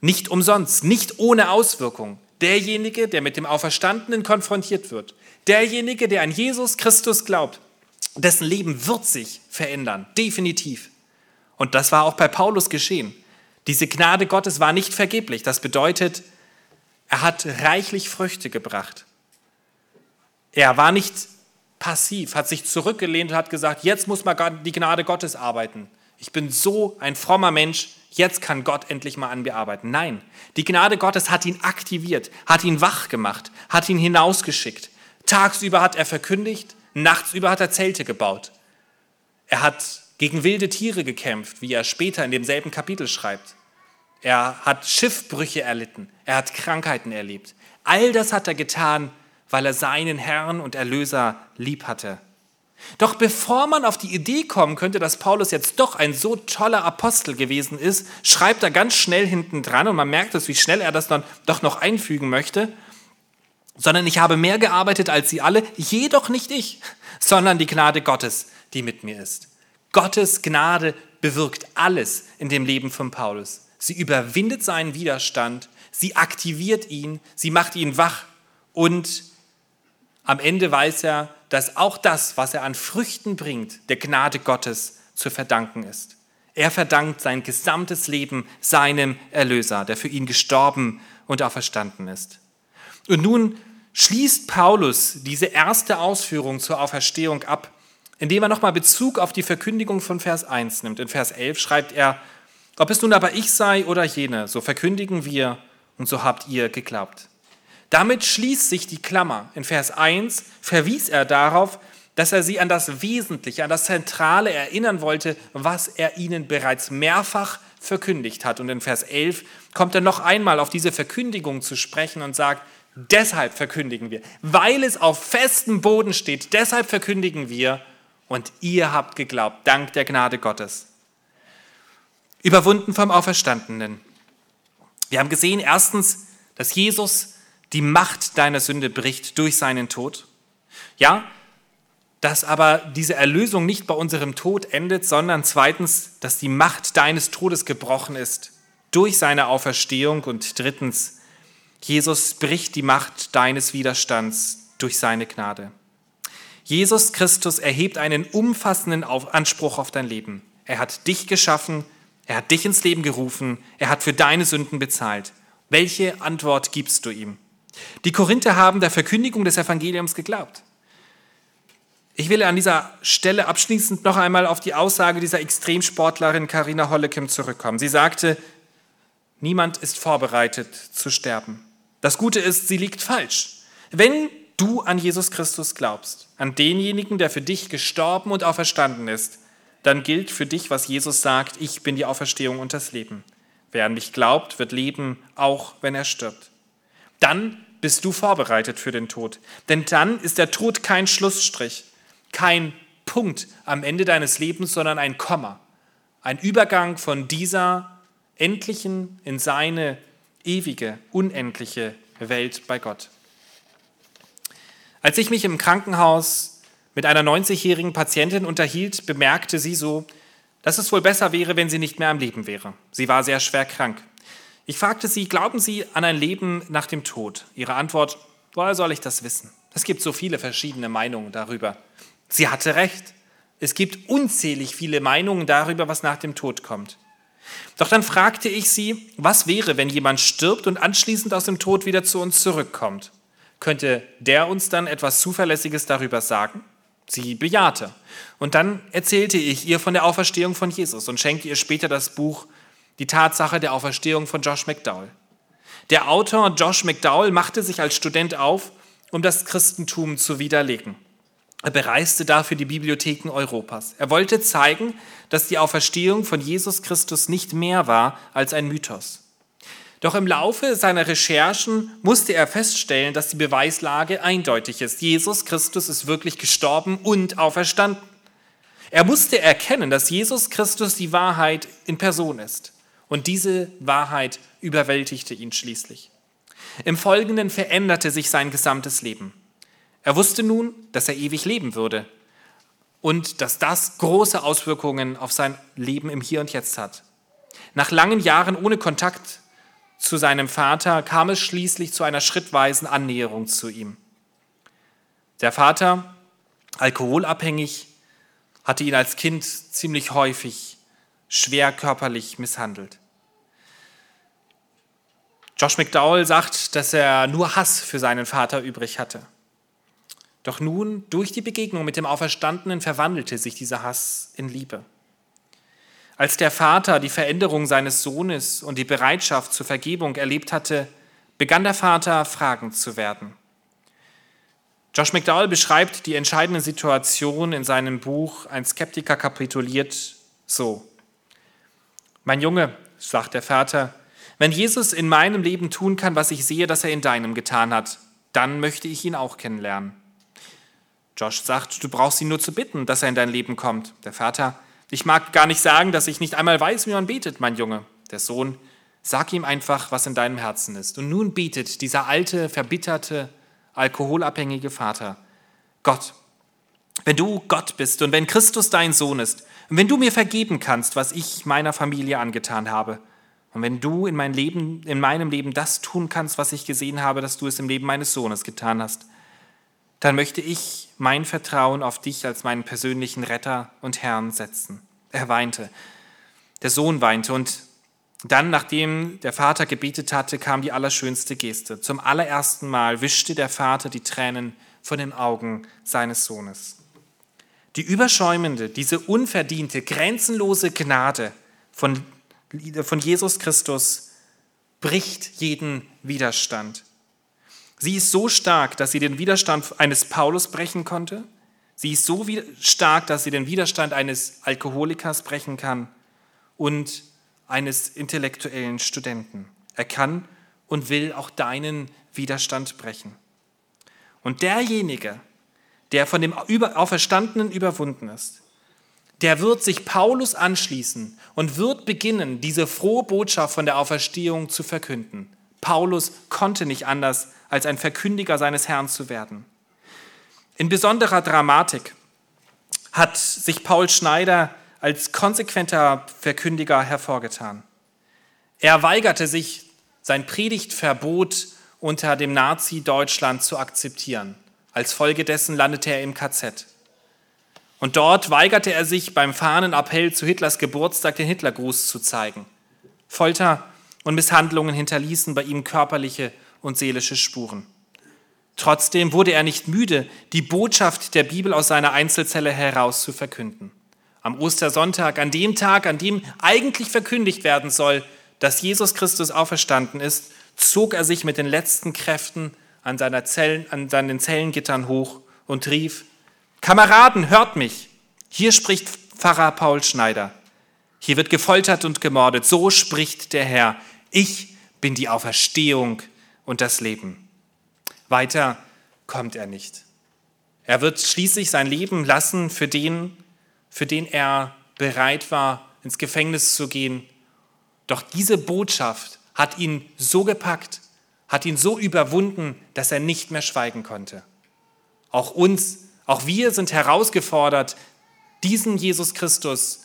nicht umsonst, nicht ohne Auswirkung. Derjenige, der mit dem Auferstandenen konfrontiert wird, derjenige, der an Jesus Christus glaubt, dessen Leben wird sich verändern, definitiv. Und das war auch bei Paulus geschehen. Diese Gnade Gottes war nicht vergeblich. Das bedeutet, er hat reichlich Früchte gebracht. Er war nicht passiv, hat sich zurückgelehnt und hat gesagt, jetzt muss mal die Gnade Gottes arbeiten. Ich bin so ein frommer Mensch, jetzt kann Gott endlich mal an mir arbeiten. Nein, die Gnade Gottes hat ihn aktiviert, hat ihn wach gemacht, hat ihn hinausgeschickt. Tagsüber hat er verkündigt, nachtsüber hat er Zelte gebaut. Er hat gegen wilde Tiere gekämpft, wie er später in demselben Kapitel schreibt. Er hat Schiffbrüche erlitten. Er hat Krankheiten erlebt. All das hat er getan, weil er seinen Herrn und Erlöser lieb hatte. Doch bevor man auf die Idee kommen könnte, dass Paulus jetzt doch ein so toller Apostel gewesen ist, schreibt er ganz schnell hinten dran und man merkt es, wie schnell er das dann doch noch einfügen möchte, sondern ich habe mehr gearbeitet als sie alle, jedoch nicht ich, sondern die Gnade Gottes, die mit mir ist. Gottes Gnade bewirkt alles in dem Leben von Paulus. Sie überwindet seinen Widerstand, sie aktiviert ihn, sie macht ihn wach und am Ende weiß er, dass auch das, was er an Früchten bringt, der Gnade Gottes zu verdanken ist. Er verdankt sein gesamtes Leben seinem Erlöser, der für ihn gestorben und auferstanden ist. Und nun schließt Paulus diese erste Ausführung zur Auferstehung ab, indem er nochmal Bezug auf die Verkündigung von Vers 1 nimmt. In Vers 11 schreibt er, ob es nun aber ich sei oder jene, so verkündigen wir und so habt ihr geglaubt. Damit schließt sich die Klammer. In Vers 1 verwies er darauf, dass er sie an das Wesentliche, an das Zentrale erinnern wollte, was er ihnen bereits mehrfach verkündigt hat. Und in Vers 11 kommt er noch einmal auf diese Verkündigung zu sprechen und sagt, deshalb verkündigen wir, weil es auf festem Boden steht, deshalb verkündigen wir und ihr habt geglaubt, dank der Gnade Gottes. Überwunden vom Auferstandenen. Wir haben gesehen, erstens, dass Jesus die Macht deiner Sünde bricht durch seinen Tod. Ja, dass aber diese Erlösung nicht bei unserem Tod endet, sondern zweitens, dass die Macht deines Todes gebrochen ist durch seine Auferstehung und drittens, Jesus bricht die Macht deines Widerstands durch seine Gnade. Jesus Christus erhebt einen umfassenden Anspruch auf dein Leben. Er hat dich geschaffen, er hat dich ins Leben gerufen, er hat für deine Sünden bezahlt. Welche Antwort gibst du ihm? Die Korinther haben der Verkündigung des Evangeliums geglaubt. Ich will an dieser Stelle abschließend noch einmal auf die Aussage dieser Extremsportlerin Karina Hollekem zurückkommen. Sie sagte, niemand ist vorbereitet zu sterben. Das Gute ist, sie liegt falsch. Wenn du an Jesus Christus glaubst, an denjenigen, der für dich gestorben und auferstanden ist, dann gilt für dich, was Jesus sagt, ich bin die Auferstehung und das Leben. Wer an mich glaubt, wird leben, auch wenn er stirbt. Dann bist du vorbereitet für den Tod. Denn dann ist der Tod kein Schlussstrich, kein Punkt am Ende deines Lebens, sondern ein Komma. Ein Übergang von dieser endlichen in seine ewige, unendliche Welt bei Gott. Als ich mich im Krankenhaus mit einer 90-jährigen Patientin unterhielt, bemerkte sie so, dass es wohl besser wäre, wenn sie nicht mehr am Leben wäre. Sie war sehr schwer krank. Ich fragte sie, glauben Sie an ein Leben nach dem Tod? Ihre Antwort, woher soll ich das wissen? Es gibt so viele verschiedene Meinungen darüber. Sie hatte recht. Es gibt unzählig viele Meinungen darüber, was nach dem Tod kommt. Doch dann fragte ich sie, was wäre, wenn jemand stirbt und anschließend aus dem Tod wieder zu uns zurückkommt? Könnte der uns dann etwas Zuverlässiges darüber sagen? Sie bejahte. Und dann erzählte ich ihr von der Auferstehung von Jesus und schenkte ihr später das Buch Die Tatsache der Auferstehung von Josh McDowell. Der Autor Josh McDowell machte sich als Student auf, um das Christentum zu widerlegen. Er bereiste dafür die Bibliotheken Europas. Er wollte zeigen, dass die Auferstehung von Jesus Christus nicht mehr war als ein Mythos. Doch im Laufe seiner Recherchen musste er feststellen, dass die Beweislage eindeutig ist. Jesus Christus ist wirklich gestorben und auferstanden. Er musste erkennen, dass Jesus Christus die Wahrheit in Person ist. Und diese Wahrheit überwältigte ihn schließlich. Im Folgenden veränderte sich sein gesamtes Leben. Er wusste nun, dass er ewig leben würde und dass das große Auswirkungen auf sein Leben im Hier und Jetzt hat. Nach langen Jahren ohne Kontakt zu seinem Vater kam es schließlich zu einer schrittweisen Annäherung zu ihm. Der Vater, alkoholabhängig, hatte ihn als Kind ziemlich häufig schwer körperlich misshandelt. Josh McDowell sagt, dass er nur Hass für seinen Vater übrig hatte. Doch nun, durch die Begegnung mit dem Auferstandenen, verwandelte sich dieser Hass in Liebe. Als der Vater die Veränderung seines Sohnes und die Bereitschaft zur Vergebung erlebt hatte, begann der Vater fragend zu werden. Josh McDowell beschreibt die entscheidende Situation in seinem Buch Ein Skeptiker kapituliert so. Mein Junge, sagt der Vater, wenn Jesus in meinem Leben tun kann, was ich sehe, dass er in deinem getan hat, dann möchte ich ihn auch kennenlernen. Josh sagt, du brauchst ihn nur zu bitten, dass er in dein Leben kommt. Der Vater, ich mag gar nicht sagen, dass ich nicht einmal weiß, wie man betet, mein Junge. Der Sohn, sag ihm einfach, was in deinem Herzen ist. Und nun betet dieser alte, verbitterte, alkoholabhängige Vater, Gott, wenn du Gott bist und wenn Christus dein Sohn ist und wenn du mir vergeben kannst, was ich meiner Familie angetan habe, und wenn du in, mein Leben, in meinem Leben das tun kannst, was ich gesehen habe, dass du es im Leben meines Sohnes getan hast, dann möchte ich mein Vertrauen auf dich als meinen persönlichen Retter und Herrn setzen. Er weinte. Der Sohn weinte und dann, nachdem der Vater gebetet hatte, kam die allerschönste Geste. Zum allerersten Mal wischte der Vater die Tränen von den Augen seines Sohnes. Die überschäumende, diese unverdiente, grenzenlose Gnade von, von Jesus Christus bricht jeden Widerstand. Sie ist so stark, dass sie den Widerstand eines Paulus brechen konnte. Sie ist so stark, dass sie den Widerstand eines Alkoholikers brechen kann und eines intellektuellen Studenten. Er kann und will auch deinen Widerstand brechen. Und derjenige, der von dem Auferstandenen überwunden ist, der wird sich Paulus anschließen und wird beginnen, diese frohe Botschaft von der Auferstehung zu verkünden. Paulus konnte nicht anders, als ein Verkündiger seines Herrn zu werden. In besonderer Dramatik hat sich Paul Schneider als konsequenter Verkündiger hervorgetan. Er weigerte sich, sein Predigtverbot unter dem Nazi-Deutschland zu akzeptieren. Als Folge dessen landete er im KZ. Und dort weigerte er sich beim Fahnenappell zu Hitlers Geburtstag den Hitlergruß zu zeigen. Folter und Misshandlungen hinterließen bei ihm körperliche und seelische Spuren. Trotzdem wurde er nicht müde, die Botschaft der Bibel aus seiner Einzelzelle heraus zu verkünden. Am Ostersonntag, an dem Tag, an dem eigentlich verkündigt werden soll, dass Jesus Christus auferstanden ist, zog er sich mit den letzten Kräften an, seiner Zellen, an seinen Zellengittern hoch und rief, Kameraden, hört mich! Hier spricht Pfarrer Paul Schneider. Hier wird gefoltert und gemordet. So spricht der Herr. Ich bin die Auferstehung und das Leben. Weiter kommt er nicht. Er wird schließlich sein Leben lassen für den, für den er bereit war, ins Gefängnis zu gehen. Doch diese Botschaft hat ihn so gepackt, hat ihn so überwunden, dass er nicht mehr schweigen konnte. Auch uns, auch wir sind herausgefordert, diesen Jesus Christus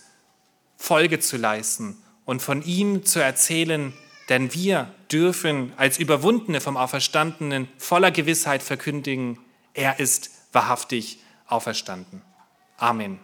Folge zu leisten und von ihm zu erzählen, denn wir dürfen als Überwundene vom Auferstandenen voller Gewissheit verkündigen, er ist wahrhaftig auferstanden. Amen.